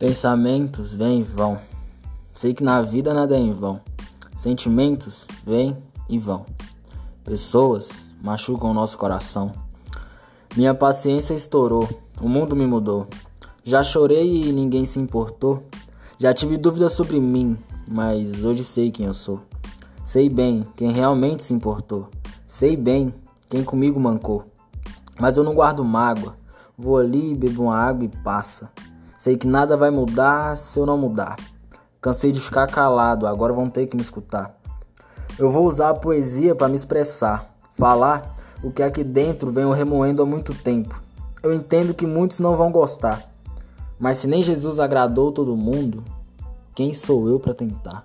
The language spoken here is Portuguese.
Pensamentos vêm e vão. Sei que na vida nada é em vão. Sentimentos vêm e vão. Pessoas machucam o nosso coração. Minha paciência estourou, o mundo me mudou. Já chorei e ninguém se importou. Já tive dúvidas sobre mim, mas hoje sei quem eu sou. Sei bem quem realmente se importou. Sei bem quem comigo mancou. Mas eu não guardo mágoa. Vou ali, bebo uma água e passa. Sei que nada vai mudar se eu não mudar. Cansei de ficar calado, agora vão ter que me escutar. Eu vou usar a poesia para me expressar, falar o que aqui dentro venho remoendo há muito tempo. Eu entendo que muitos não vão gostar, mas se nem Jesus agradou todo mundo, quem sou eu para tentar?